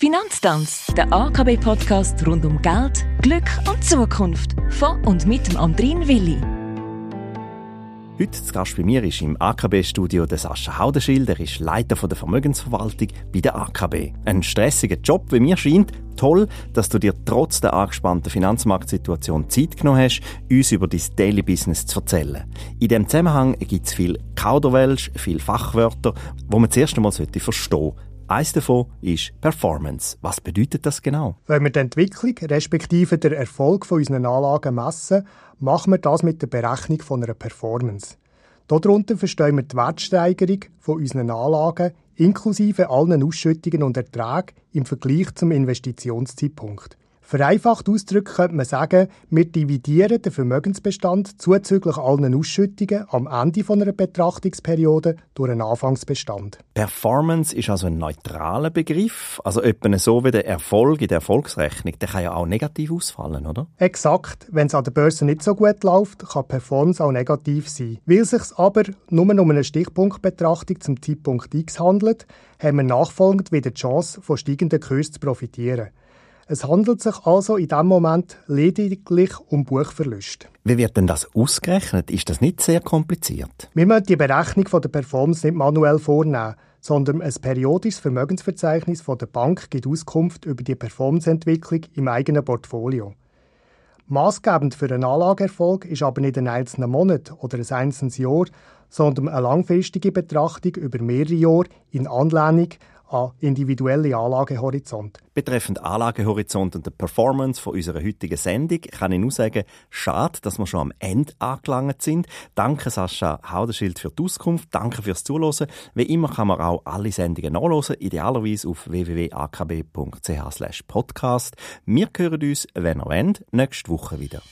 Finanztanz, der AKB-Podcast rund um Geld, Glück und Zukunft. Von und mit dem Andrin Willi. Heute zu Gast bei mir ist im AKB-Studio der Sascha Haudenschild. Er ist Leiter der Vermögensverwaltung bei der AKB. Ein stressiger Job, wie mir scheint. Toll, dass du dir trotz der angespannten Finanzmarktsituation Zeit genommen hast, uns über dein Daily Business zu erzählen. In diesem Zusammenhang gibt es viel Kauderwelsch, viel Fachwörter, wo man zuerst einmal verstehen sollte. Eines davon ist Performance. Was bedeutet das genau? Wenn wir die Entwicklung respektive den Erfolg von unseren Anlagen messen, machen wir das mit der Berechnung von einer Performance. Darunter verstehen wir die Wertsteigerung von unseren Anlagen inklusive allen Ausschüttungen und Erträgen im Vergleich zum Investitionszeitpunkt. Vereinfacht ausgedrückt könnte man sagen, wir dividieren den Vermögensbestand zuzüglich allen Ausschüttungen am Ende einer Betrachtungsperiode durch einen Anfangsbestand. Performance ist also ein neutraler Begriff, also etwa so wie der Erfolg in der Erfolgsrechnung, der kann ja auch negativ ausfallen, oder? Exakt. Wenn es an der Börse nicht so gut läuft, kann Performance auch negativ sein. Weil es sich aber nur um eine Stichpunktbetrachtung zum Zeitpunkt X handelt, haben wir nachfolgend wieder die Chance, von steigenden Kursen zu profitieren. Es handelt sich also in diesem Moment lediglich um Buchverlust. Wie wird denn das ausgerechnet? Ist das nicht sehr kompliziert? Wir müssen die Berechnung der Performance nicht manuell vornehmen, sondern ein periodisches Vermögensverzeichnis von der Bank gibt Auskunft über die Performanceentwicklung im eigenen Portfolio. Maßgebend für einen Anlageerfolg ist aber nicht ein einzelner Monat oder ein einzelnes Jahr, sondern eine langfristige Betrachtung über mehrere Jahre in Anlehnung an individuelle Anlagehorizont. Betreffend Anlagehorizont und der Performance von unserer heutigen Sendung kann ich nur sagen, schade, dass wir schon am Ende angelangt sind. Danke Sascha Haudenschild für die Auskunft, danke fürs Zuhören. Wie immer kann man auch alle Sendungen nachlesen, idealerweise auf www.akb.ch podcast. Wir hören uns, wenn ihr wollt, nächste Woche wieder.